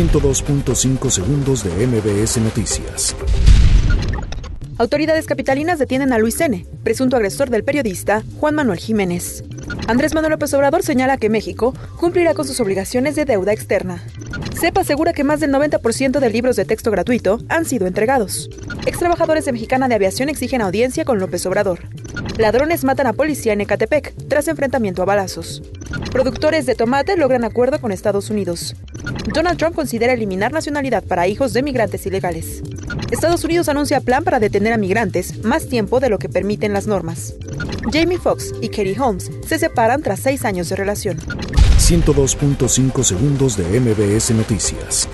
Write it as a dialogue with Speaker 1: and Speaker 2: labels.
Speaker 1: 102.5 segundos de MBS Noticias.
Speaker 2: Autoridades capitalinas detienen a Luis N., presunto agresor del periodista Juan Manuel Jiménez. Andrés Manuel López Obrador señala que México cumplirá con sus obligaciones de deuda externa. CEPA asegura que más del 90% de libros de texto gratuito han sido entregados. Extrabajadores de Mexicana de Aviación exigen audiencia con López Obrador. Ladrones matan a policía en Ecatepec tras enfrentamiento a balazos. Productores de tomate logran acuerdo con Estados Unidos. Donald Trump considera eliminar nacionalidad para hijos de migrantes ilegales. Estados Unidos anuncia plan para detener a migrantes más tiempo de lo que permiten las normas. Jamie Foxx y Katie Holmes se separan tras seis años de relación.
Speaker 1: 102.5 segundos de MBS Noticias.